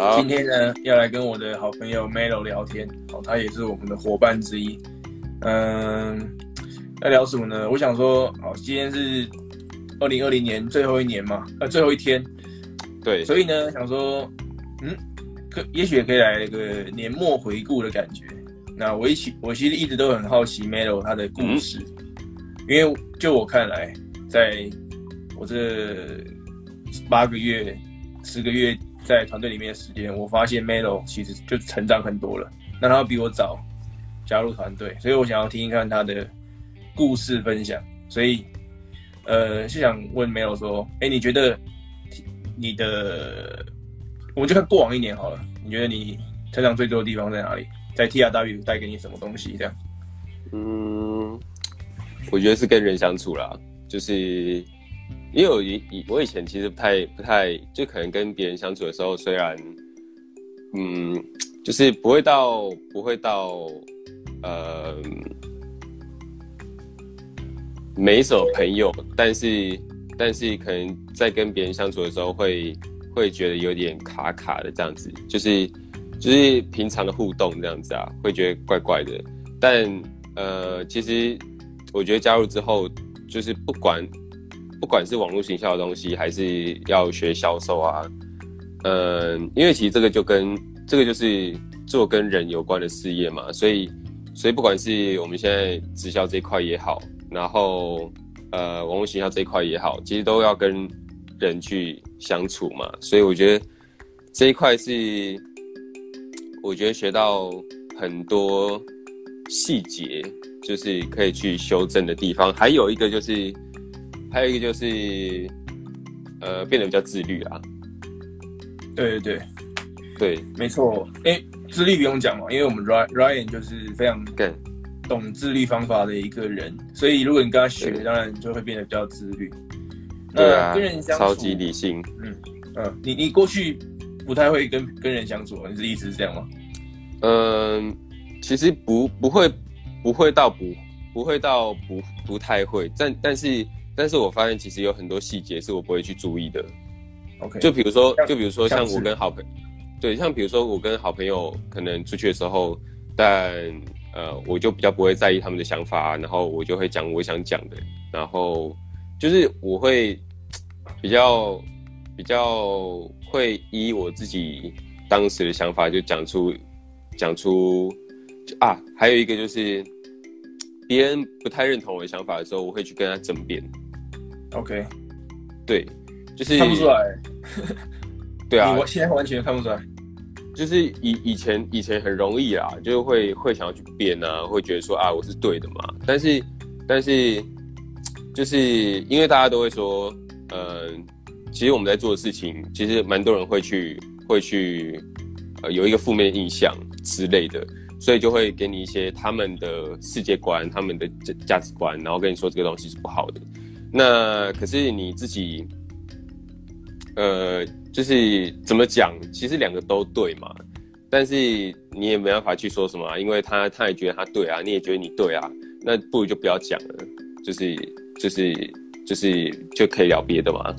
好，今天呢要来跟我的好朋友 Melo 聊天，好，他也是我们的伙伴之一。嗯，要聊什么呢？我想说，好，今天是二零二零年最后一年嘛，呃，最后一天。对，所以呢，想说，嗯，可也许也可以来一个年末回顾的感觉。那我一起，我其实一直都很好奇 Melo 他的故事，嗯、因为就我看来，在我这八个月、十个月在团队里面的时间，我发现 Melo 其实就成长很多了。那他比我早加入团队，所以我想要听一看他的故事分享。所以，呃，是想问 Melo 说，哎，你觉得？你的，我们就看过往一年好了。你觉得你成长最多的地方在哪里？在 TRW 带给你什么东西？这样？嗯，我觉得是跟人相处啦。就是因为我以以我以前其实不太不太，就可能跟别人相处的时候，虽然嗯，就是不会到不会到呃没什么朋友，但是。但是可能在跟别人相处的时候会，会会觉得有点卡卡的这样子，就是就是平常的互动这样子啊，会觉得怪怪的。但呃，其实我觉得加入之后，就是不管不管是网络行销的东西，还是要学销售啊，嗯、因为其实这个就跟这个就是做跟人有关的事业嘛，所以所以不管是我们现在直销这一块也好，然后。呃，网络行销这一块也好，其实都要跟人去相处嘛，所以我觉得这一块是我觉得学到很多细节，就是可以去修正的地方。还有一个就是，还有一个就是，呃，变得比较自律啊。对对对，对，没错。哎，自律不用讲嘛，因为我们 Ryan 就是非常对。懂自律方法的一个人，所以如果你跟他学，当然就会变得比较自律。对啊，跟人相处超级理性。嗯嗯，你你过去不太会跟跟人相处，你的意思是这样吗？嗯，其实不不会不会到不不会到不不太会，但但是但是我发现其实有很多细节是我不会去注意的。OK，就比如说就比如说像我跟好朋友，对，像比如说我跟好朋友可能出去的时候，但。呃，我就比较不会在意他们的想法，然后我就会讲我想讲的，然后就是我会比较比较会依我自己当时的想法就讲出讲出啊，还有一个就是别人不太认同我的想法的时候，我会去跟他争辩。OK，对，就是看不出来，对啊，我现在完全看不出来。就是以以前以前很容易啦，就会会想要去变啊，会觉得说啊我是对的嘛。但是但是就是因为大家都会说，嗯，其实我们在做的事情，其实蛮多人会去会去呃有一个负面印象之类的，所以就会给你一些他们的世界观、他们的价价值观，然后跟你说这个东西是不好的。那可是你自己，呃。就是怎么讲，其实两个都对嘛，但是你也没办法去说什么啊，因为他他也觉得他对啊，你也觉得你对啊，那不如就不要讲了，就是就是就是就可以聊别的嘛，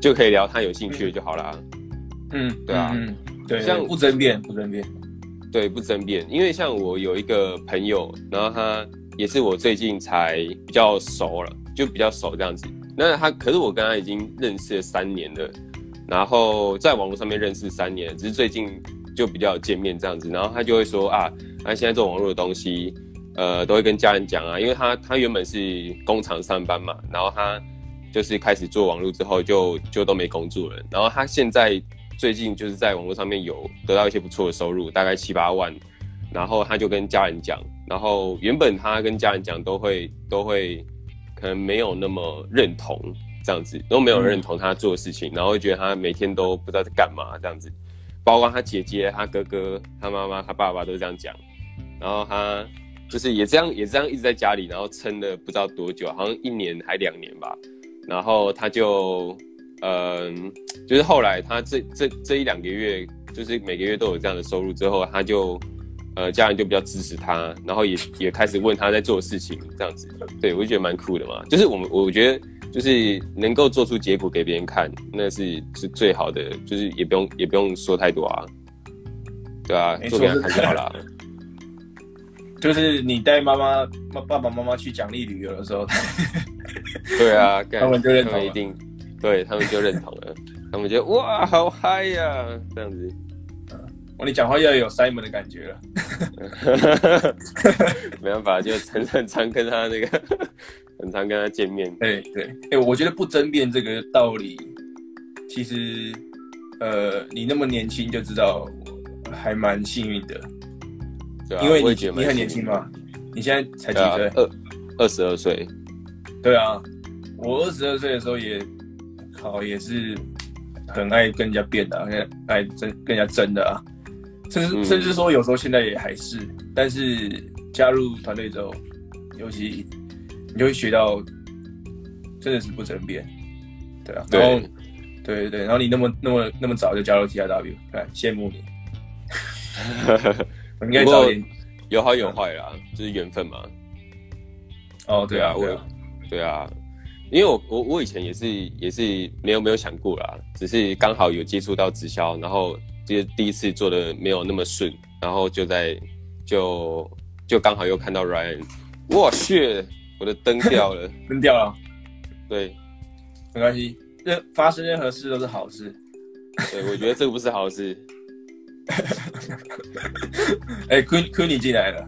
就可以聊他有兴趣的就好啦。嗯，对啊，嗯，对，像不争辩，不争辩，对，不争辩，因为像我有一个朋友，然后他也是我最近才比较熟了，就比较熟这样子，那他可是我跟他已经认识了三年了。然后在网络上面认识三年，只是最近就比较见面这样子。然后他就会说啊，那现在做网络的东西，呃，都会跟家人讲啊，因为他他原本是工厂上班嘛，然后他就是开始做网络之后就就都没工作了。然后他现在最近就是在网络上面有得到一些不错的收入，大概七八万。然后他就跟家人讲，然后原本他跟家人讲都会都会可能没有那么认同。这样子都没有认同他做的事情，嗯、然后会觉得他每天都不知道在干嘛这样子，包括他姐姐、他哥哥、他妈妈、他爸爸都这样讲，然后他就是也这样也这样一直在家里，然后撑了不知道多久，好像一年还两年吧，然后他就嗯、呃，就是后来他这这这一两个月，就是每个月都有这样的收入之后，他就呃家人就比较支持他，然后也也开始问他在做的事情这样子，对我就觉得蛮酷的嘛，就是我们我觉得。就是能够做出结果给别人看，那是是最好的，就是也不用也不用说太多啊，对啊，做给人看就好了。就是你带妈妈、爸爸妈妈去奖励旅游的时候，对啊，他们就认同，一定，对他们就认同了，他们觉得哇，好嗨呀，啊，这样子。我你讲话要有 Simon 的感觉了，没办法，就很很常跟他那个，很常跟他见面。对对，哎、欸，我觉得不争辩这个道理，其实，呃，你那么年轻就知道，还蛮幸运的。对啊，因为你你很年轻嘛，你现在才几岁？二二十二岁。对啊，我二十二岁的时候也，好也是很爱跟人家辩的，爱爱争跟人家争的啊。甚至甚至说，有时候现在也还是，嗯、但是加入团队之后，尤其你就会学到，真的是不争辩，对啊。然后，对对对，然后你那么那么那么早就加入 TRW，哎，羡慕你。应该早点，有好有坏啦，嗯、就是缘分嘛。哦，对啊，我，对啊，因为我我我以前也是也是没有没有想过啦，只是刚好有接触到直销，然后。就第一次做的没有那么顺，然后就在就就刚好又看到 Ryan，哇，shit，我的灯掉了，灯掉了，对，没关系，任发生任何事都是好事，对，我觉得这个不是好事。哎，Queenie 进来了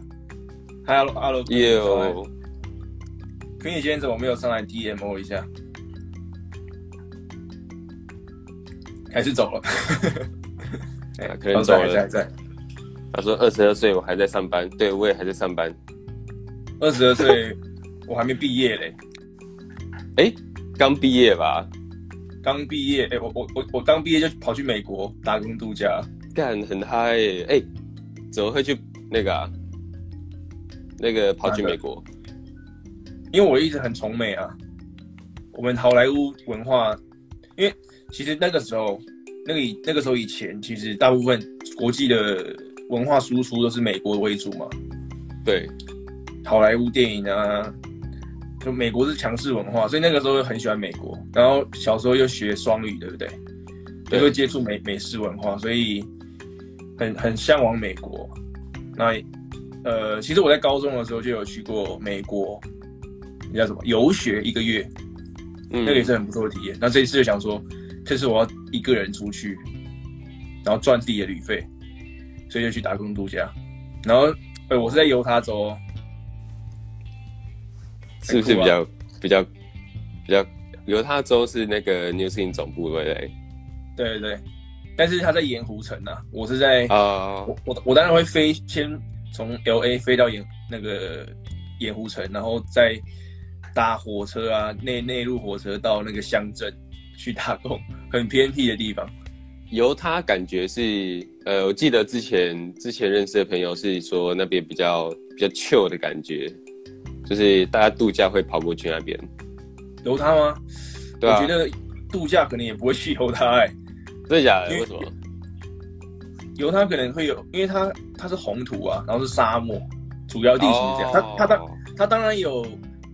，Hello，Hello，Yo，Queenie 今天怎么没有上来 DM 我一下？还是走了？哎、欸，可能走了。在在他说二十二岁，我还在上班。对，我也还在上班。二十二岁，我还没毕业嘞。哎、欸，刚毕业吧？刚毕业。哎、欸，我我我我刚毕业就跑去美国打工度假，干很嗨耶！哎、欸，怎么会去那个啊？那个跑去美国？因为我一直很崇美啊。我们好莱坞文化，因为其实那个时候。那个以那个时候以前，其实大部分国际的文化输出都是美国为主嘛。对，好莱坞电影啊，就美国是强势文化，所以那个时候很喜欢美国。然后小时候又学双语，对不对？对，也会接触美美式文化，所以很很向往美国。那呃，其实我在高中的时候就有去过美国，你叫什么游学一个月，嗯，那个也是很不错的体验。那这一次就想说。这次我要一个人出去，然后赚自己的旅费，所以就去打工度假。然后，呃，我是在犹他州，是不是比较比较比较？犹他州是那个 New Skin 总部对不对？对对对，但是他在盐湖城啊，我是在啊，uh, 我我我当然会飞，先从 LA 飞到盐那个盐湖城，然后再搭火车啊，内内陆火车到那个乡镇。去打工，很偏僻的地方。犹他感觉是，呃，我记得之前之前认识的朋友是说那边比较比较 chill 的感觉，就是大家度假会跑过去那边。犹他吗？对啊。我觉得度假可能也不会去犹他，哎，真的假的？为，为什么？犹他可能会有，因为它它是红土啊，然后是沙漠，主要地形是这样。它它当它当然有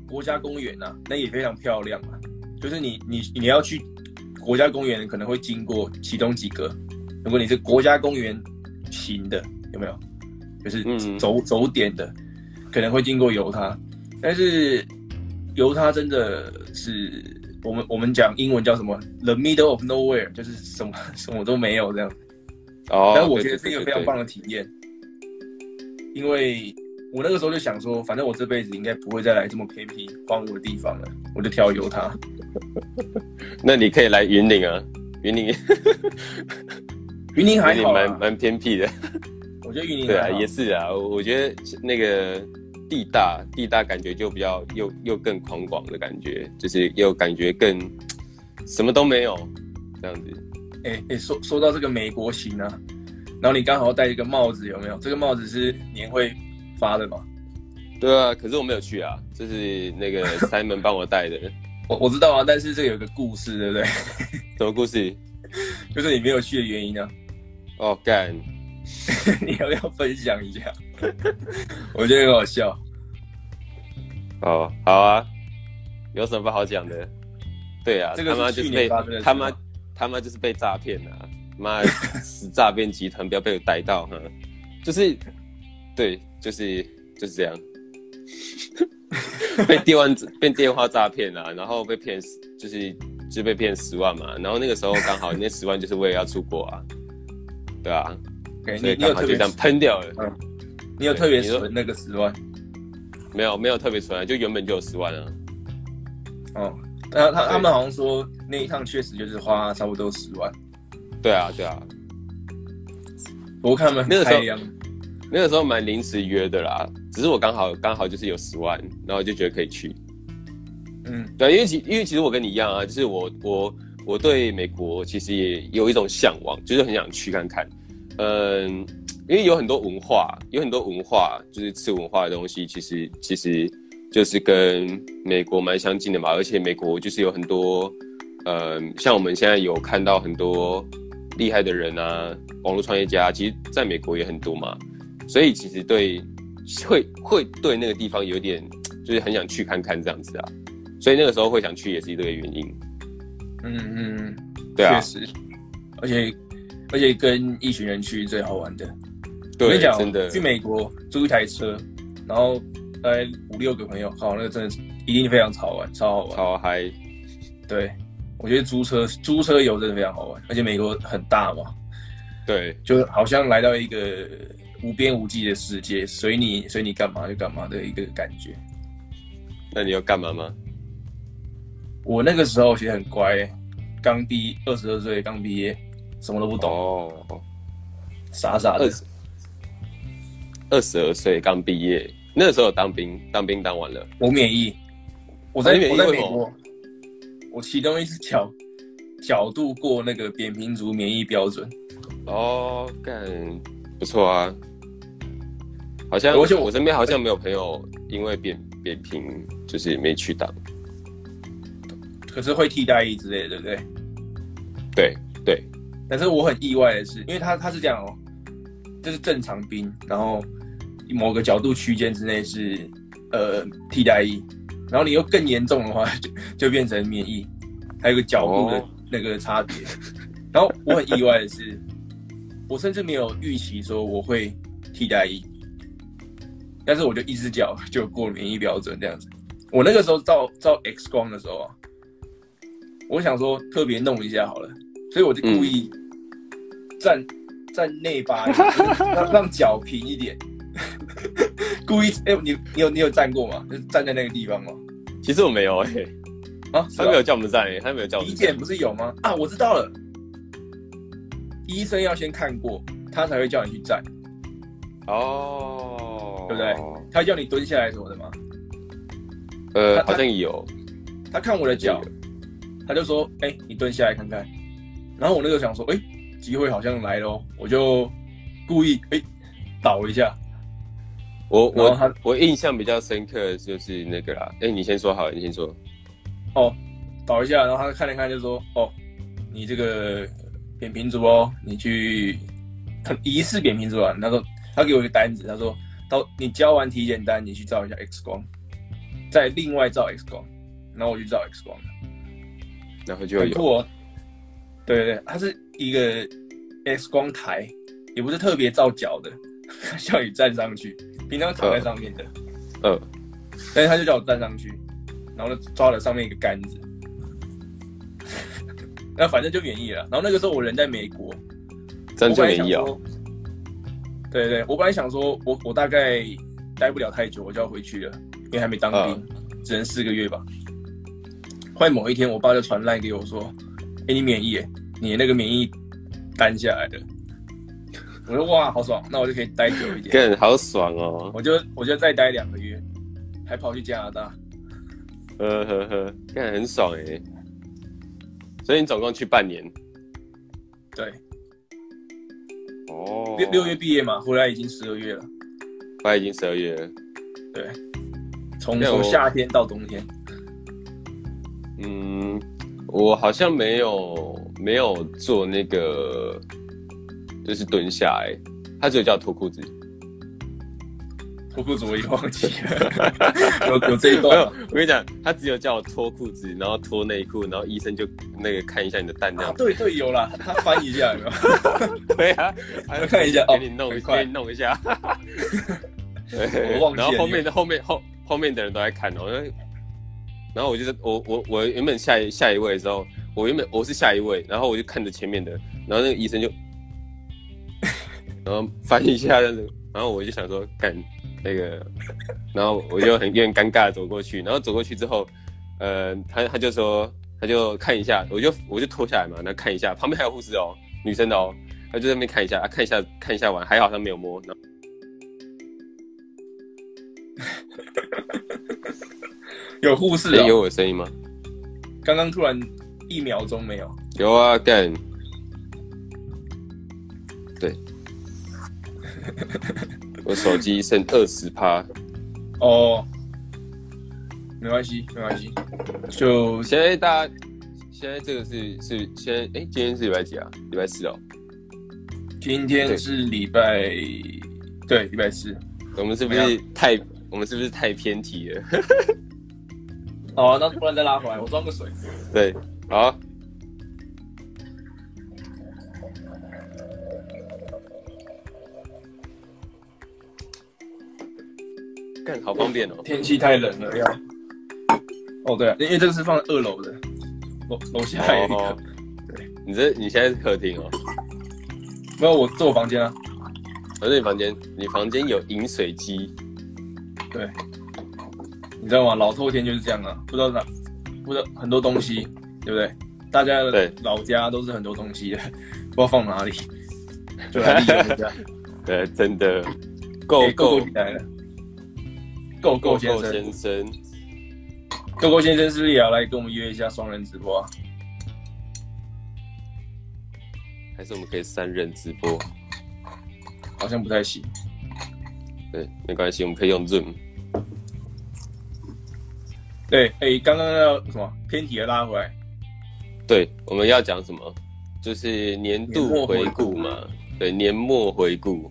国家公园啊，那也非常漂亮啊。就是你你你要去国家公园，可能会经过其中几个。如果你是国家公园型的，有没有？就是走、嗯、走点的，可能会经过犹他。但是犹他真的是我们我们讲英文叫什么？The middle of nowhere，就是什么 什么都没有这样。哦。但我觉得是一个非常棒的体验，因为。我那个时候就想说，反正我这辈子应该不会再来这么偏僻荒芜的地方了，我就挑犹他。那你可以来云岭啊，云岭，云岭还好，蛮蛮偏僻的。我觉得云岭对啊，也是啊。我觉得那个地大地大，感觉就比较又又更宽广的感觉，就是又感觉更什么都没有这样子。哎哎、说说到这个美国行啊，然后你刚好戴一个帽子，有没有？这个帽子是年会。发的嘛？对啊，可是我没有去啊，这是那个 Simon 帮我带的。我我知道啊，但是这个有个故事，对不对？什么故事？就是你没有去的原因啊。哦，干！你要不要分享一下？我觉得很好笑。哦，好啊，有什么不好讲的？对啊，这个他妈就是被他妈他妈就是被诈骗了，妈死诈骗集团，不要被我逮到哈。就是，对，就是就是这样。被电话被电话诈骗啊，然后被骗，就是就被骗十万嘛。然后那个时候刚好那十万就是为了要出国啊，对啊，okay, 所以刚好就这样喷掉了。嗯，你有特别存那个十万？没有，没有特别存啊，就原本就有十万啊。哦，那他他们好像说那一趟确实就是花差不多十万。对啊，对啊。我看他们那个时候，那个时候蛮临时约的啦。只是我刚好刚好就是有十万，然后就觉得可以去。嗯，对，因为其因为其实我跟你一样啊，就是我我我对美国其实也有一种向往，就是很想去看看。嗯，因为有很多文化，有很多文化，就是次文化的东西，其实其实就是跟美国蛮相近的嘛。而且美国就是有很多，嗯，像我们现在有看到很多厉害的人啊，网络创业家，其实在美国也很多嘛。所以其实对。会会对那个地方有点，就是很想去看看这样子啊，所以那个时候会想去也是一个原因。嗯嗯，对啊，确实，而且而且跟一群人去最好玩的。对，我跟你讲，真的，去美国租一台车，然后大概五六个朋友，好，那个真的是一定非常超玩，超好玩，超嗨。对，我觉得租车租车游真的非常好玩，而且美国很大嘛，对，就好像来到一个。无边无际的世界，随你随你干嘛就干嘛的一个感觉。那你要干嘛吗？我那个时候其实很乖，刚毕二十二岁，刚毕业，什么都不懂，哦、傻傻的。二十二岁刚毕业，那个时候有当兵，当兵当完了，我免疫。我在我在美国，我其中一只脚角度过那个扁平足免疫标准。哦，干，不错啊。好像而且我身边好像没有朋友因为扁扁平就是没去打，可是会替代役之类的，对不对？对对。但是我很意外的是，因为他他是这样哦，这是正常兵，然后某个角度区间之内是呃替代役，然后你又更严重的话就就变成免疫，还有个角度的那个差别。哦、然后我很意外的是，我甚至没有预期说我会替代役。但是我就一只脚就过免疫标准这样子。我那个时候照照 X 光的时候啊，我想说特别弄一下好了，所以我就故意站、嗯、站内八，让让脚平一点。故意哎、欸，你你有你有站过吗？就是站在那个地方吗？其实我没有哎、欸，啊，他没有叫我们站哎、欸，他没有叫我们。体检不是有吗？啊，我知道了，医生要先看过，他才会叫你去站。哦。对不对？他叫你蹲下来什么的吗？呃，好像有。他看我的脚，他就说：“哎、欸，你蹲下来看看。”然后我那个想说：“哎、欸，机会好像来喽。”我就故意哎、欸、倒一下。我我我印象比较深刻的就是那个啦。哎、欸，你先说好了，你先说。哦，倒一下，然后他看了看，就说：“哦，你这个扁平足哦，你去疑似扁平足啊。”他说：“他给我一个单子，他说。”到你交完体检单，你去照一下 X 光，再另外照 X 光，然后我去照 X 光，然后就有。对对对，它是一个 X 光台，也不是特别照脚的，叫你站上去，平常躺在上面的。嗯、呃。呃、但是他就叫我站上去，然后就抓了上面一个杆子，那反正就免疫了。然后那个时候我人在美国，真就免疫啊。对对，我本来想说，我我大概待不了太久，我就要回去了，因为还没当兵，呃、只能四个月吧。后来某一天，我爸就传赖给我说：“哎，你免疫，你那个免疫单下来的。”我说：“哇，好爽，那我就可以待久一点。”更好爽哦！我就我就再待两个月，还跑去加拿大。呵呵呵，看很爽哎！所以你总共去半年。对。哦，六六月毕业嘛，回来已经十二月了。回来已经十二月了。对，从从夏天到冬天。嗯，我好像没有没有做那个，就是蹲下来，他只有叫脱裤子。脱裤子我已经忘记了，有有这一段。我跟你讲，他只有叫我脱裤子，然后脱内裤，然后医生就那个看一下你的蛋这样。啊、对对，有啦，他翻一下有没有？对啊，还要看一下，给你弄，给你弄一下。我忘记了。然后后面的后面后后面的人都在看哦，然后我就是我我我原本下一下一位的时候，我原本我是下一位，然后我就看着前面的，然后那个医生就，然后翻一下然后我就想说干。那个，然后我就很有点尴尬走过去，然后走过去之后，呃，他他就说，他就看一下，我就我就脱下来嘛，那看一下，旁边还有护士哦，女生的哦，他就在那边看一下，啊看一下看一下完，还好他没有摸。有护士、哦，有我的声音吗？刚刚突然一秒钟没有。有啊，干。对。我手机剩二十趴，哦，没关系，没关系。就现在大家，现在这个是是现在，哎，今天是礼拜几啊？礼拜四哦。今天是礼拜，对，礼拜四。我们是不是太，我们是不是太偏题了？哦，那不然再拉回来，我装个水。对，好。好方便哦！天气太冷了，要。哦，对啊，因为这个是放在二楼的，楼楼下还有一个。哦、对，你这你现在是客厅哦？没有，我住我房间啊。我在你房间，你房间有饮水机。对。你知道吗？老透天就是这样啊，不知道哪，不知道很多东西，对不对？大家的老家都是很多东西的，不知道放哪里。就来利用一下。对，真的够够来了。Go Go 先生，先生，Go Go 先生是不是也要来跟我们约一下双人直播啊？还是我们可以三人直播？好像不太行。对，没关系，我们可以用 Zoom。对，哎、欸，刚刚要什么偏题的拉回来？对，我们要讲什么？就是年度回顾嘛。对，年末回顾，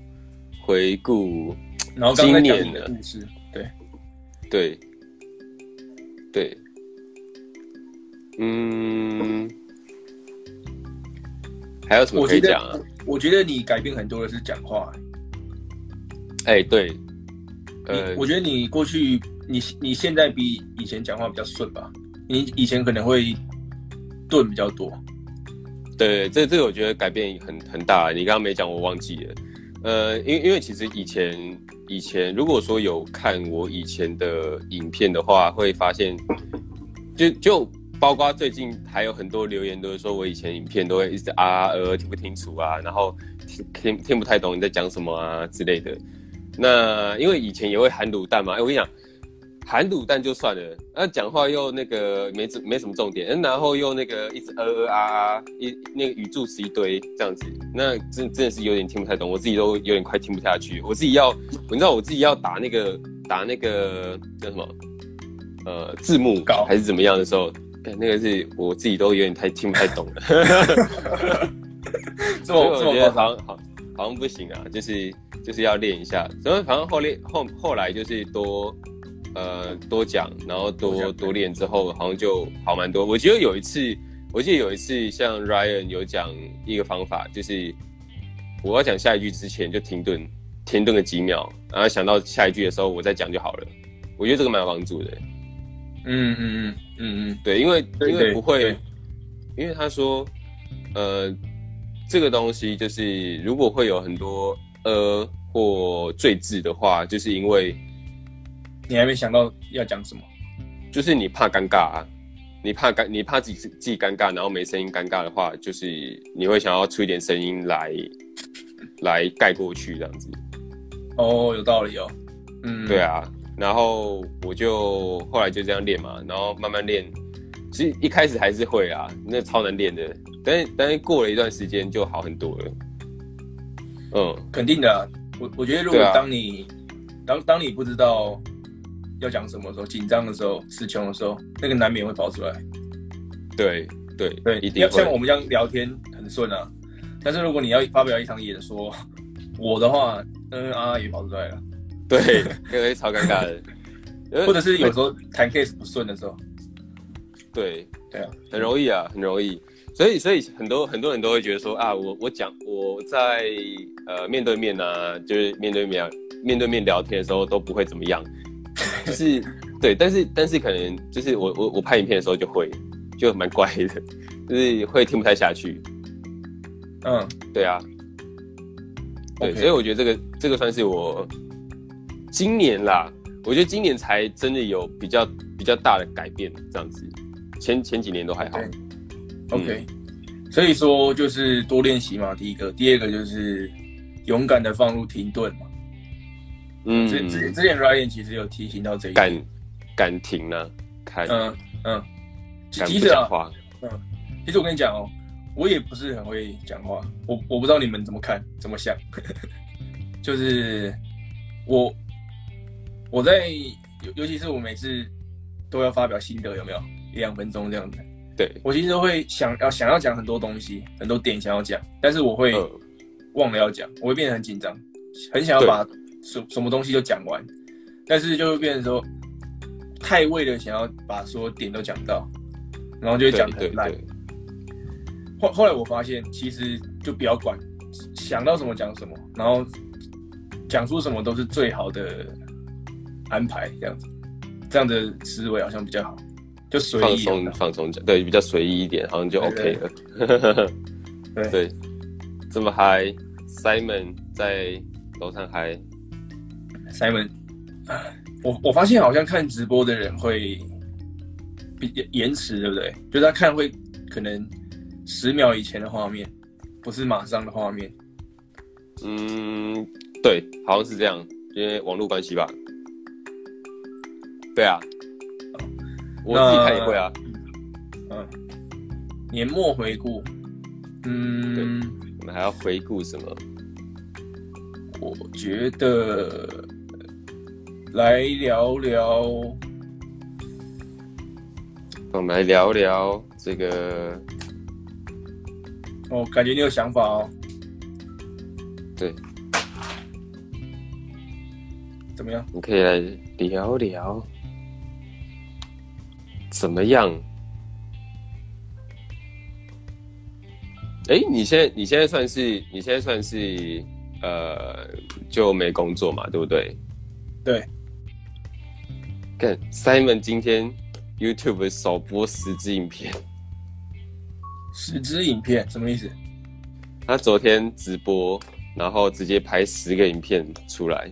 回顾，然后今年的故事。对，对，嗯，还有什么可以讲啊？我？觉得你改变很多的是讲话。哎、欸，对，呃，我觉得你过去，你你现在比以前讲话比较顺吧？你以前可能会顿比较多。对，这这个我觉得改变很很大。你刚刚没讲，我忘记了。呃，因因为其实以前。以前如果说有看我以前的影片的话，会发现就，就包括最近还有很多留言都是说我以前影片都会一直啊呃听不清楚啊，然后听听听不太懂你在讲什么啊之类的。那因为以前也会含卤蛋嘛，哎，我跟你讲。含卤蛋就算了，那讲话又那个没没什么重点，然后又那个一直呃呃啊啊，一那个语助词一堆这样子，那真真的是有点听不太懂，我自己都有点快听不下去。我自己要，你知道我自己要打那个打那个叫什么呃字幕稿还是怎么样的时候，那个是我自己都有点太听不太懂了。所以我觉得好像好好像不行啊，就是就是要练一下。所以反正后练后后来就是多。呃，多讲，然后多多练之后，好像就好蛮多。我记得有一次，我记得有一次，像 Ryan 有讲一个方法，就是我要讲下一句之前就停顿，停顿个几秒，然后想到下一句的时候我再讲就好了。我觉得这个蛮有帮助的。嗯嗯嗯嗯嗯，对，因为因为不会，因为他说，呃，这个东西就是如果会有很多呃或赘字的话，就是因为。你还没想到要讲什么，就是你怕尴尬啊，你怕尴，你怕自己自己尴尬，然后没声音尴尬的话，就是你会想要出一点声音来，来盖过去这样子。哦，有道理哦。嗯，对啊。然后我就后来就这样练嘛，然后慢慢练。其实一开始还是会啊，那超难练的。但是但是过了一段时间就好很多了。嗯，肯定的啊。我我觉得如果当你、啊、当当你不知道。要讲什么时候紧张的时候、词穷的时候，那个难免会跑出来。对对对，一定要像我们这样聊天很顺啊。但是如果你要发表一场演说，我的话，嗯啊也跑出来了。对，可能会超尴尬的。或者是有时候谈 case 不顺的时候，对对啊，很容易啊，很容易。所以所以很多很多人都会觉得说啊，我我讲我在呃面对面啊，就是面对面面对面聊天的时候都不会怎么样，就是对，但是但是可能就是我我我拍影片的时候就会就蛮怪的，就是会听不太下去。嗯，对啊，对，所以我觉得这个这个算是我今年啦。我觉得今年才真的有比较比较大的改变，这样子，前前几年都还好。OK，嗯，所以说就是多练习嘛，第一个，第二个就是勇敢的放入停顿嘛。嗯，之之之前 Ryan 其实有提醒到这一点，敢敢停呢，看，嗯嗯，敢不讲话，嗯，其实我跟你讲哦，我也不是很会讲话，我我不知道你们怎么看怎么想，就是我。我在尤尤其是我每次都要发表心得，有没有？一两分钟这样子？对，我其实都会想要想要讲很多东西，很多点想要讲，但是我会忘了要讲，我会变得很紧张，很想要把什什么东西都讲完，但是就会变成说太为了想要把所有点都讲到，然后就会讲很烂。后后来我发现，其实就不要管，想到什么讲什么，然后讲出什么都是最好的。安排这样子，这样的思维好像比较好，就随意放松放松讲，对，比较随意一点，好像就 OK 了。对，这么嗨，Simon 在楼上嗨，Simon，我我发现好像看直播的人会比延迟，对不对？就是他看会可能十秒以前的画面，不是马上的画面。嗯，对，好像是这样，因为网络关系吧。对啊，我自己看也会啊。嗯，年末回顾，嗯，我们还要回顾什么？我觉得来聊聊，我们来聊聊这个。哦，感觉你有想法哦。对，怎么样？你可以来聊聊。怎么样？哎，你现在你现在算是你现在算是呃就没工作嘛，对不对？对。看 Simon 今天 YouTube 首播十支影片，十支影片什么意思？他昨天直播，然后直接拍十个影片出来。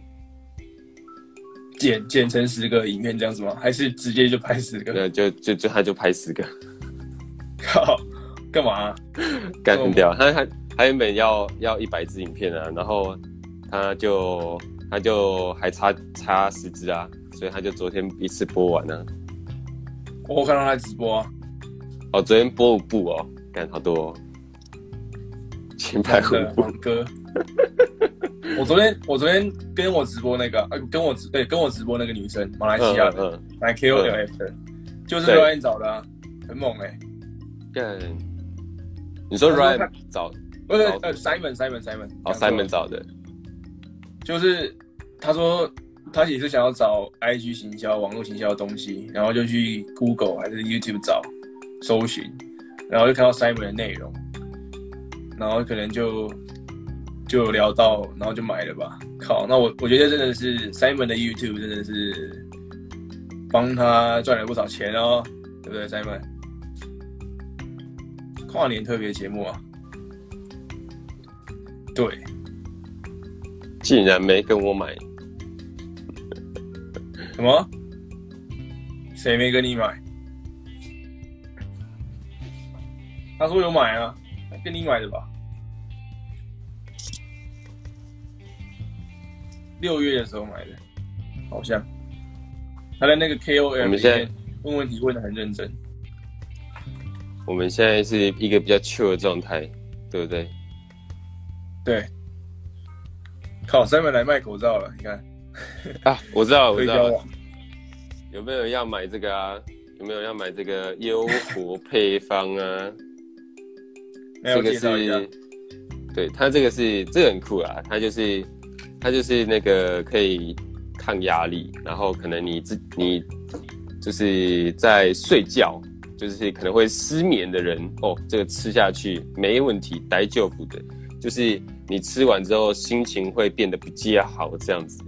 剪剪成十个影片这样子吗？还是直接就拍十个？对，就就就他就拍十个。靠，干嘛、啊？干掉他他他原本要要一百支影片啊，然后他就他就还差差十支啊，所以他就昨天一次播完了。我看到他直播啊。哦，昨天播五部哦，干好多、哦。前排五部。哥。我昨天我昨天跟我直播那个，呃，跟我直对跟我直播那个女生，马来西亚的，来 KOLF 的，就是 Ryan 找的，啊，很猛哎。干，你说 Ryan 找？不是呃，Simon Simon Simon，哦，Simon 找的，就是他说他也是想要找 IG 行销、网络行销的东西，然后就去 Google 还是 YouTube 找搜寻，然后就看到 Simon 的内容，然后可能就。就聊到，然后就买了吧。靠，那我我觉得真的是 Simon 的 YouTube 真的是帮他赚了不少钱哦，对不对，Simon？跨年特别节目啊，对，竟然没跟我买，什么？谁没跟你买？他说有买啊，跟你买的吧。六月的时候买的，好像他在那个 KOL 里面问问题问的很认真。我们现在是一个比较 chill 的状态，对不对？对。靠，Simon 来卖口罩了，你看。啊，我知道，我知道。有没有人要买这个啊？有没有人要买这个优活配方啊？这个是，对，它这个是这个很酷啊，它就是。它就是那个可以抗压力，然后可能你自你就是在睡觉，就是可能会失眠的人哦，这个吃下去没问题，待就补的，就是你吃完之后心情会变得比较好这样子。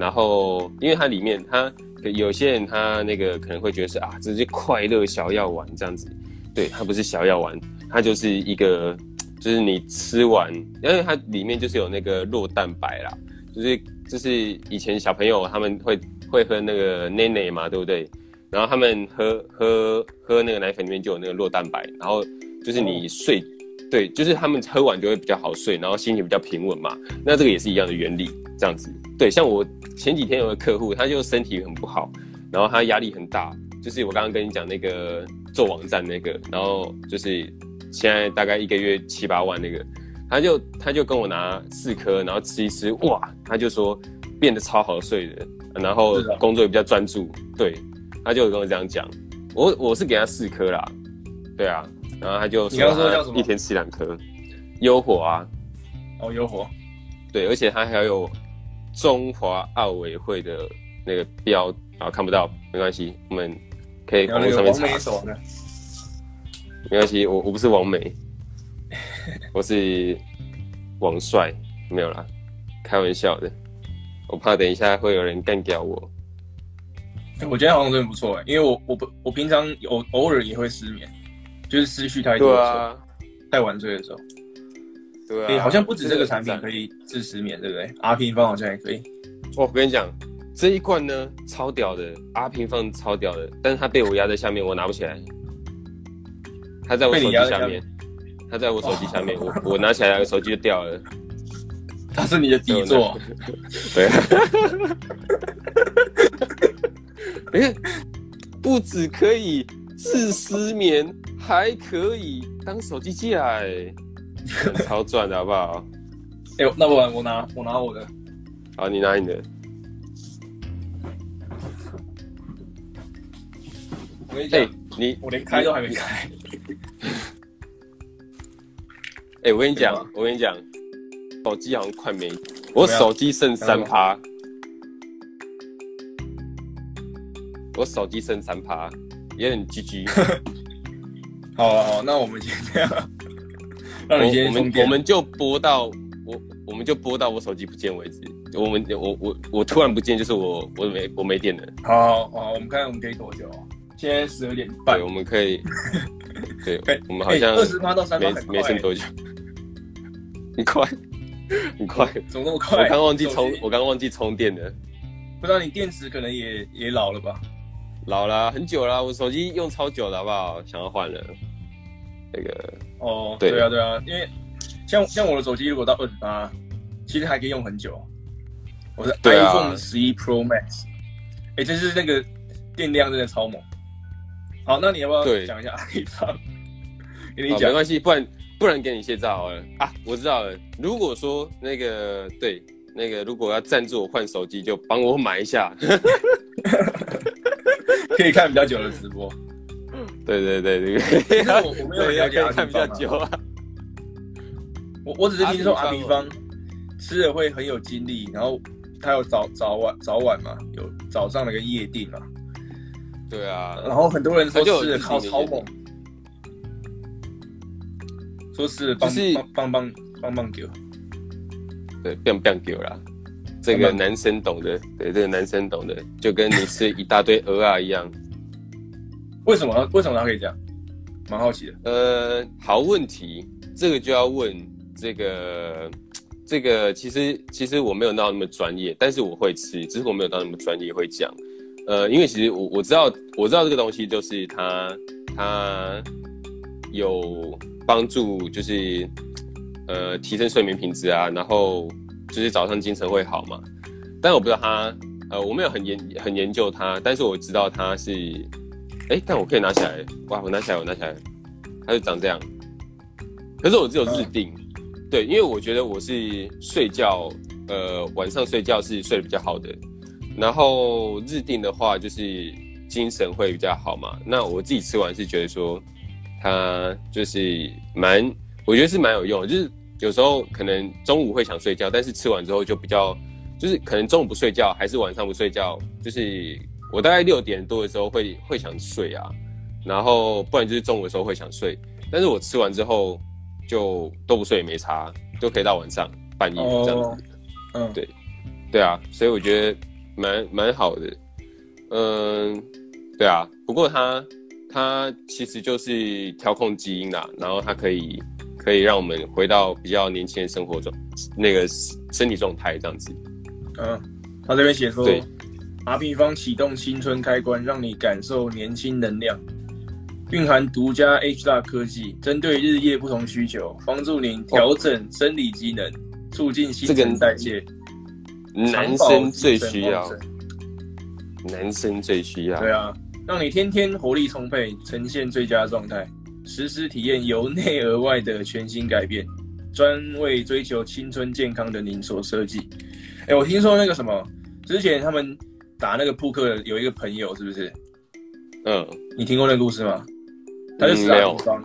然后因为它里面它有些人他那个可能会觉得是啊，这是快乐小药丸这样子，对，它不是小药丸，它就是一个。就是你吃完，因为它里面就是有那个酪蛋白啦，就是就是以前小朋友他们会会喝那个奶奶嘛，对不对？然后他们喝喝喝那个奶粉里面就有那个酪蛋白，然后就是你睡，对，就是他们喝完就会比较好睡，然后心情比较平稳嘛。那这个也是一样的原理，这样子。对，像我前几天有个客户，他就身体很不好，然后他压力很大，就是我刚刚跟你讲那个做网站那个，然后就是。现在大概一个月七八万那个，他就他就跟我拿四颗，然后吃一吃，哇，他就说变得超好睡的，然后工作也比较专注，对，他就跟我这样讲，我我是给他四颗啦，对啊，然后他就说他一天吃两颗，优活啊，哦优活，对，而且他还有中华奥委会的那个标，啊看不到没关系，我们可以网络上面查。没关系，我我不是王美，我是王帅，没有啦，开玩笑的。我怕等一下会有人干掉我。我觉得好像真的不错哎，因为我我不我平常偶偶尔也会失眠，就是思绪太多的时候，啊、太晚睡的时候。对啊，欸、好像不止这个产品可以治失眠，对不对？R 平方好像也可以。我跟你讲，这一罐呢超屌的，R 平方超屌的，但是它被我压在下面，我拿不起来。它在我手机下面，它在我手机下面，我我拿起来，手机就掉了。它是你的底座，对。哎，不止可以治失眠，还可以当手机架，哎，超赚的好不好？哎，那我我拿我拿我的，好，你拿你的。我跟你讲，你我连开都还没开。哎、欸，我跟你讲，我跟你讲，手机好像快没，我手机剩三趴，我手机剩三趴，也很 GG。好啊好，那我们先这样，让你先我们我们就播到我我们就播到我手机不见为止。我们我我我突然不见，就是我我没我没电了。好好，我们看我们可以多久？现在十二点半，对，我们可以。对，我们好像二十八到三趴，没没剩多久。很快，很快，怎么那么快？我刚忘记充，我刚忘记充电了。不知道你电池可能也也老了吧？老了很久了，我手机用超久了，好不好？想要换了。那个哦，对啊，对啊，因为像像我的手机，如果到二十八，其实还可以用很久。我是 iPhone 十一 Pro Max，哎，这是那个电量真的超猛。好，那你要不要讲一下 iPhone？跟你讲，没关系，不然。不然给你卸载好了啊！我知道了。如果说那个对那个，如果要赞助我换手机，就帮我买一下，可以看比较久的直播。对对对对，我我没有了解阿平方啊。我我只是听说阿平方吃了会很有精力，然后他有早早晚早晚嘛，有早上那个夜店嘛。对啊，然后很多人说吃了靠超猛。说是就是棒棒棒棒球，对，棒棒球啦，这个男生懂的，对，这个男生懂的，就跟你吃一大堆鹅啊一样。为什么？为什么他可以这样？蛮好奇的。呃，好问题，这个就要问这个这个，其实其实我没有到那么专业，但是我会吃，只是我没有到那么专业会讲。呃，因为其实我我知道我知道这个东西就是它它有。帮助就是，呃，提升睡眠品质啊，然后就是早上精神会好嘛。但我不知道它，呃，我没有很研很研究它，但是我知道它是，哎、欸，但我可以拿起来，哇，我拿起来，我拿起来，它就长这样。可是我只有日定，对，因为我觉得我是睡觉，呃，晚上睡觉是睡得比较好的，然后日定的话就是精神会比较好嘛。那我自己吃完是觉得说。它就是蛮，我觉得是蛮有用的。就是有时候可能中午会想睡觉，但是吃完之后就比较就是可能中午不睡觉，还是晚上不睡觉，就是我大概六点多的时候会会想睡啊，然后不然就是中午的时候会想睡，但是我吃完之后就都不睡也没差，就可以到晚上半夜这样子。嗯、哦，对，对啊，所以我觉得蛮蛮好的。嗯，对啊，不过它它其实就是调控基因啦，然后它可以可以让我们回到比较年轻的生活中那个身体状态这样子。嗯，他这边写说，R 平方启动青春开关，让你感受年轻能量，蕴含独家 H 大科技，针对日夜不同需求，帮助您调整生理机能，促进新陈代谢。男生最需要，男生最需要。对啊，让你天天活力充沛，呈现最佳状态，实时体验由内而外的全新改变，专为追求青春健康的您所设计。哎、欸，我听说那个什么，之前他们打那个扑克有一个朋友，是不是？嗯，你听过那个故事吗？他就是打比方，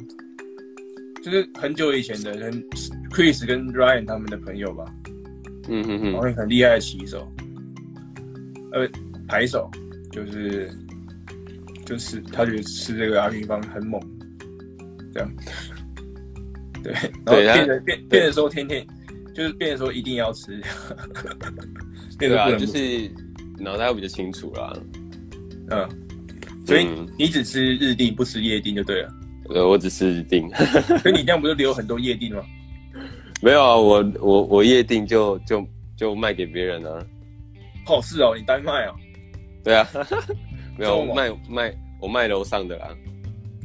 就是很久以前的，跟 Chris 跟 Ryan 他们的朋友吧。嗯哼哼，然后很厉害的棋手，呃，牌手，就是就是他觉得吃这个阿平方很猛，这样。对，然后变成变变的时候天天。就是变成说一定要 吃，对啊，就是脑袋会比较清楚啦。嗯，所以你只吃日錠不吃夜錠就对了。呃，我只吃日錠。所以你这样不就留很多夜錠吗？没有啊，我我我夜錠就就就卖给别人了。哦，是哦，你单卖哦。对啊，没有卖卖我卖楼上的啦，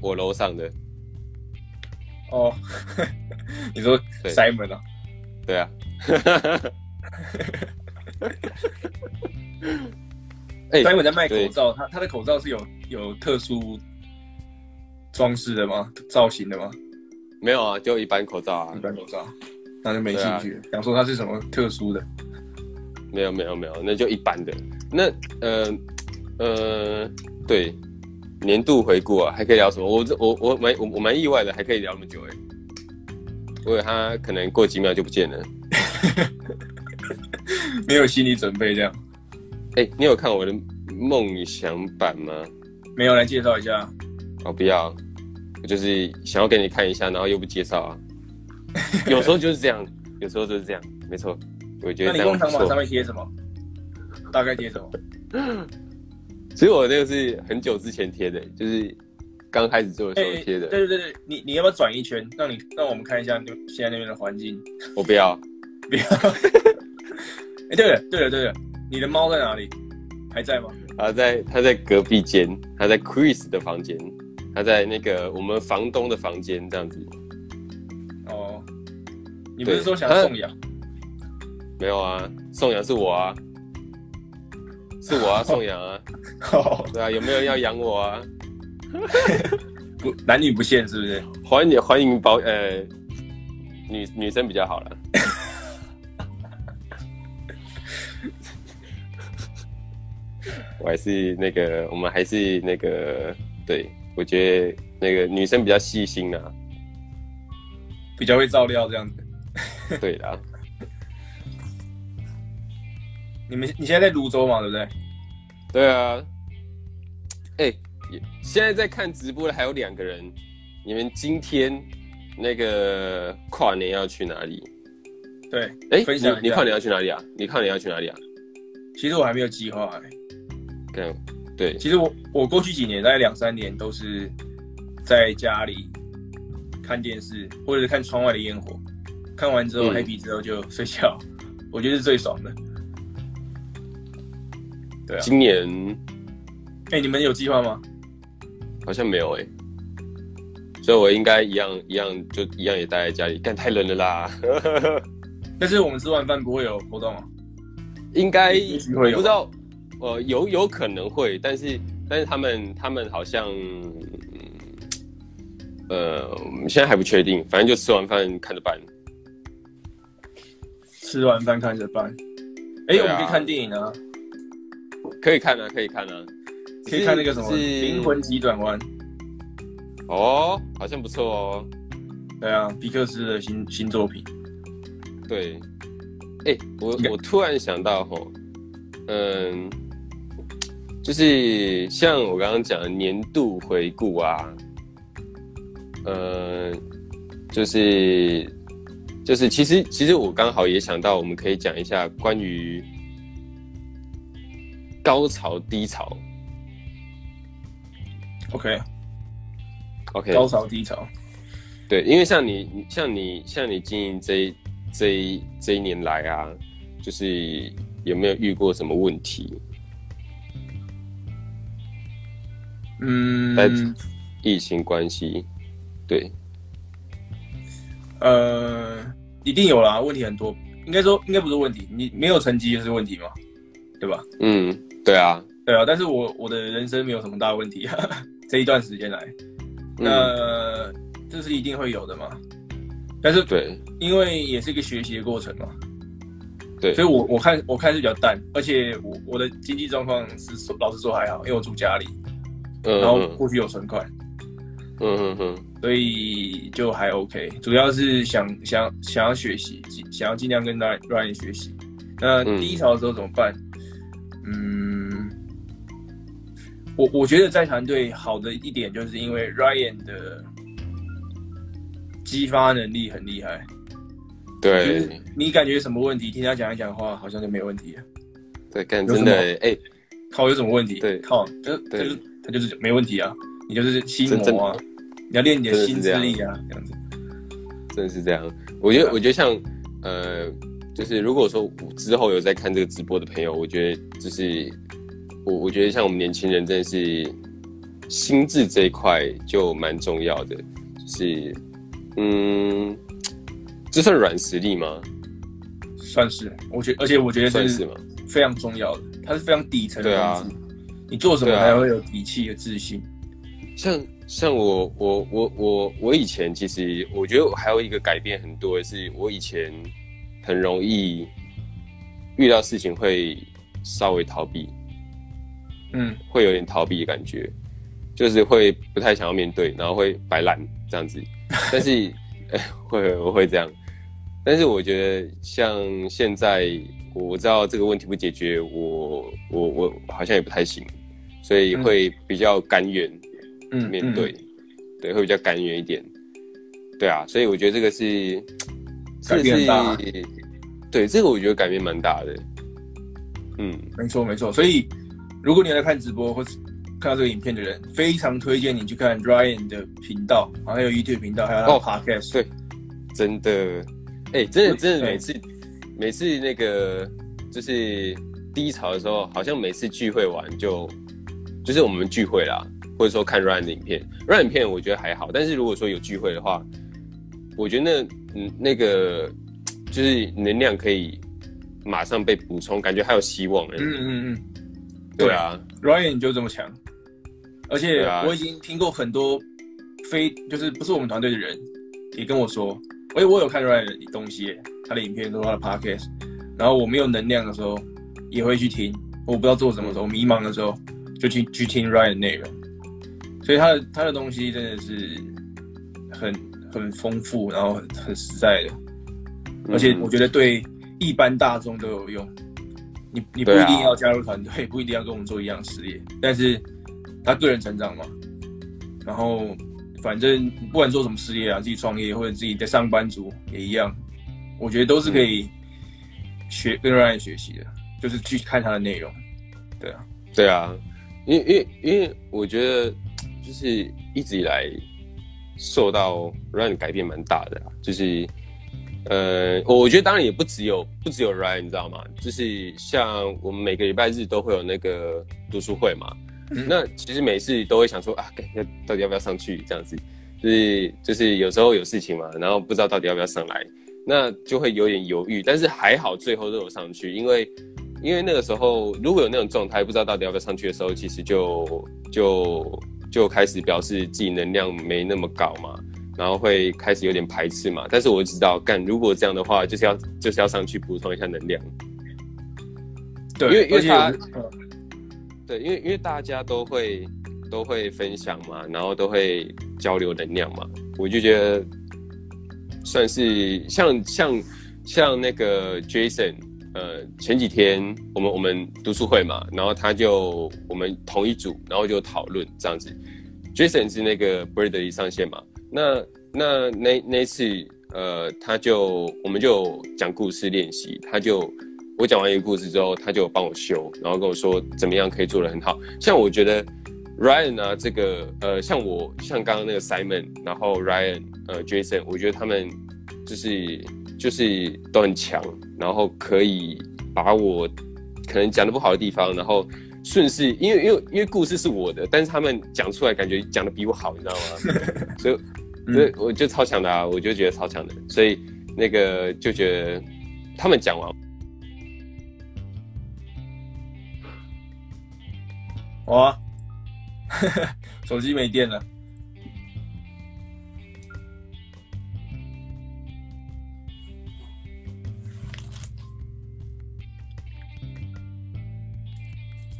我楼上的。哦，你说 Simon 啊？对啊，哎，待会在卖口罩，他他的口罩是有有特殊装饰的吗？造型的吗？没有啊，就一般口罩啊，一般口罩，那就没兴趣。想说它是什么特殊的？没有没有没有，那就一般的。那呃呃，对，年度回顾啊，还可以聊什么？我我我蛮我我蛮意外的，还可以聊那么久哎。因为他可能过几秒就不见了，没有心理准备这样。哎、欸，你有看我的梦想版吗？没有，来介绍一下。哦，不要，我就是想要给你看一下，然后又不介绍啊。有时候就是这样，有时候就是这样，没错。我觉得。那你工厂网上面贴什么？大概贴什么？其实我那个是很久之前贴的，就是。刚开始做的时候贴的，对对对对，你你要不要转一圈，让你让我们看一下现在那边的环境？我不要，不要。哎，对了对了对了，你的猫在哪里？还在吗？它在它在隔壁间，它在 Chris 的房间，它在那个我们房东的房间这样子。哦，你不是说想送养？没有啊，送养是我啊，是我啊，送养啊。哦，对啊，有没有人要养我啊？不，男女不限，是不是？欢迎欢迎保呃，女女生比较好了。我还是那个，我们还是那个，对，我觉得那个女生比较细心啊，比较会照料这样子。对的啦。你们你现在在泸州嘛？对不对？对啊。哎、欸。现在在看直播的还有两个人，你们今天那个跨年要去哪里？对，哎、欸，你你跨年要去哪里啊？你跨年要去哪里啊？其实我还没有计划哎。对，对，其实我我过去几年大概两三年都是在家里看电视，或者是看窗外的烟火，看完之后 happy、嗯、之后就睡觉，我觉得是最爽的。对啊。今年，哎、欸，你们有计划吗？好像没有哎、欸，所以我应该一样一样就一样也待在家里，但太冷了啦。但是我们吃完饭不会有活动啊？应该不知道，呃，有有可能会，但是但是他们他们好像，呃，我们现在还不确定，反正就吃完饭看着办。吃完饭看着办。哎、欸啊，我们可以看电影啊？可以看啊，可以看啊。可以看那个什么《灵魂急转弯》哦，好像不错哦。对啊，皮克斯的新新作品。对，哎、欸，我我突然想到吼，嗯，就是像我刚刚讲的年度回顾啊，呃，就是就是其实其实我刚好也想到，我们可以讲一下关于高潮低潮。Okay. okay. 高潮低潮。对，因为像你，像你，像你经营这一这一这一年来啊，就是有没有遇过什么问题？嗯，在疫情关系，对，呃，一定有啦，问题很多。应该说，应该不是问题，你没有成绩就是问题嘛，对吧？嗯，对啊，对啊。但是我我的人生没有什么大问题，哈哈，这一段时间来，那。嗯这是一定会有的嘛，但是对，因为也是一个学习的过程嘛，对，所以我我看我看是比较淡，而且我我的经济状况是老实说还好，因为我住家里，嗯，然后过去有存款，嗯嗯嗯，所以就还 OK，主要是想想想要学习，想要尽量跟 Ryan 学习。那低潮的时候怎么办？嗯，嗯我我觉得在团队好的一点就是因为 Ryan 的。激发能力很厉害，对，你感觉什么问题？听他讲一讲话，好像就没问题了。对，感觉真的，哎、欸，靠，有什么问题？对，靠，就就就是没问题啊，你就是心魔啊，你要练你的心智力啊，这样子，真的是这样。我觉得，我觉得像，呃，就是如果说之后有在看这个直播的朋友，我觉得就是我，我觉得像我们年轻人，真的是心智这一块就蛮重要的，就是。嗯，这算软实力吗？算是，我觉，而且我觉得是非常重要的，它是非常底层的东西。你做什么还会有底气和自信。像像我我我我我以前其实我觉得我还有一个改变很多的是，我以前很容易遇到事情会稍微逃避，嗯，会有点逃避的感觉，就是会不太想要面对，然后会摆烂这样子。但是，哎、欸，会我会这样，但是我觉得像现在，我知道这个问题不解决，我我我好像也不太行，所以会比较甘愿，嗯，面对，嗯。嗯、对，会比较甘愿一点，对啊，所以我觉得这个是，改变大，对，这个我觉得改变蛮大的，嗯，没错没错，所以如果你来看直播或是。看到这个影片的人，非常推荐你去看 Ryan 的频道，还有 YouTube 频道，还有他的 Podcast。哦。对，真的，哎、欸，真的，真的，每次，每次那个就是低潮的时候，好像每次聚会完就，就是我们聚会啦，或者说看 Ryan 的影片，Ryan 影片我觉得还好，但是如果说有聚会的话，我觉得那嗯那个就是能量可以马上被补充，感觉还有希望。嗯嗯嗯，对啊，Ryan 就这么强。而且我已经听过很多非就是不是我们团队的人也跟我说，哎，我有看 Ryan 的东西，他的影片都是他的 Podcast，然后我没有能量的时候也会去听，我不知道做什么时候迷茫的时候就去去听 Ryan 的内容，所以他的他的东西真的是很很丰富，然后很很实在的，而且我觉得对一般大众都有用。你你不一定要加入团队，不一定要跟我们做一样事业，但是。他个人成长嘛，然后反正不管做什么事业啊，自己创业或者自己在上班族也一样，我觉得都是可以学跟 Ryan 学习的，就是去看他的内容。对啊，对啊，因为因为因为我觉得就是一直以来受到 Ryan 改变蛮大的，就是呃，我觉得当然也不只有不只有 Ryan，你知道吗？就是像我们每个礼拜日都会有那个读书会嘛。那其实每次都会想说啊，要到底要不要上去这样子，就是就是有时候有事情嘛，然后不知道到底要不要上来，那就会有点犹豫。但是还好最后都有上去，因为因为那个时候如果有那种状态不知道到底要不要上去的时候，其实就就就开始表示自己能量没那么高嘛，然后会开始有点排斥嘛。但是我知道，干如果这样的话，就是要就是要上去补充一下能量。对，因为因为他。对，因为因为大家都会都会分享嘛，然后都会交流能量嘛，我就觉得算是像像像那个 Jason，呃，前几天我们我们读书会嘛，然后他就我们同一组，然后就讨论这样子。Jason 是那个 Bradley 上线嘛，那那那那次，呃，他就我们就讲故事练习，他就我讲完一个故事之后，他就帮我修，然后跟我说怎么样可以做得很好。像我觉得 Ryan 啊，这个呃，像我像刚刚那个 Simon，然后 Ryan，呃，Jason，我觉得他们就是就是都很强，然后可以把我可能讲的不好的地方，然后。顺势，因为因为因为故事是我的，但是他们讲出来感觉讲的比我好，你知道吗？所以，所以我就超强的啊，我就觉得超强的，所以那个就觉得他们讲完，哇，手机没电了。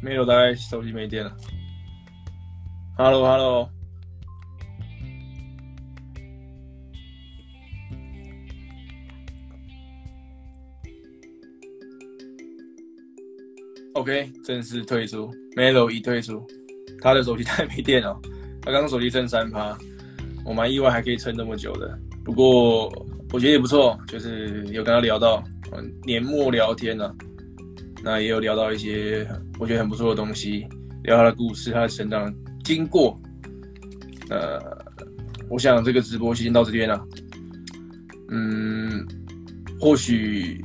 没有，大概手机没电了。Hello，Hello。OK，正式退出，Melo 已退出。他的手机太没电了，他刚刚手机剩三趴，我蛮意外还可以撑这么久的。不过我觉得也不错，就是有跟他聊到年末聊天呢、啊。那也有聊到一些我觉得很不错的东西，聊他的故事，他的成长经过。呃，我想这个直播先到这边了。嗯，或许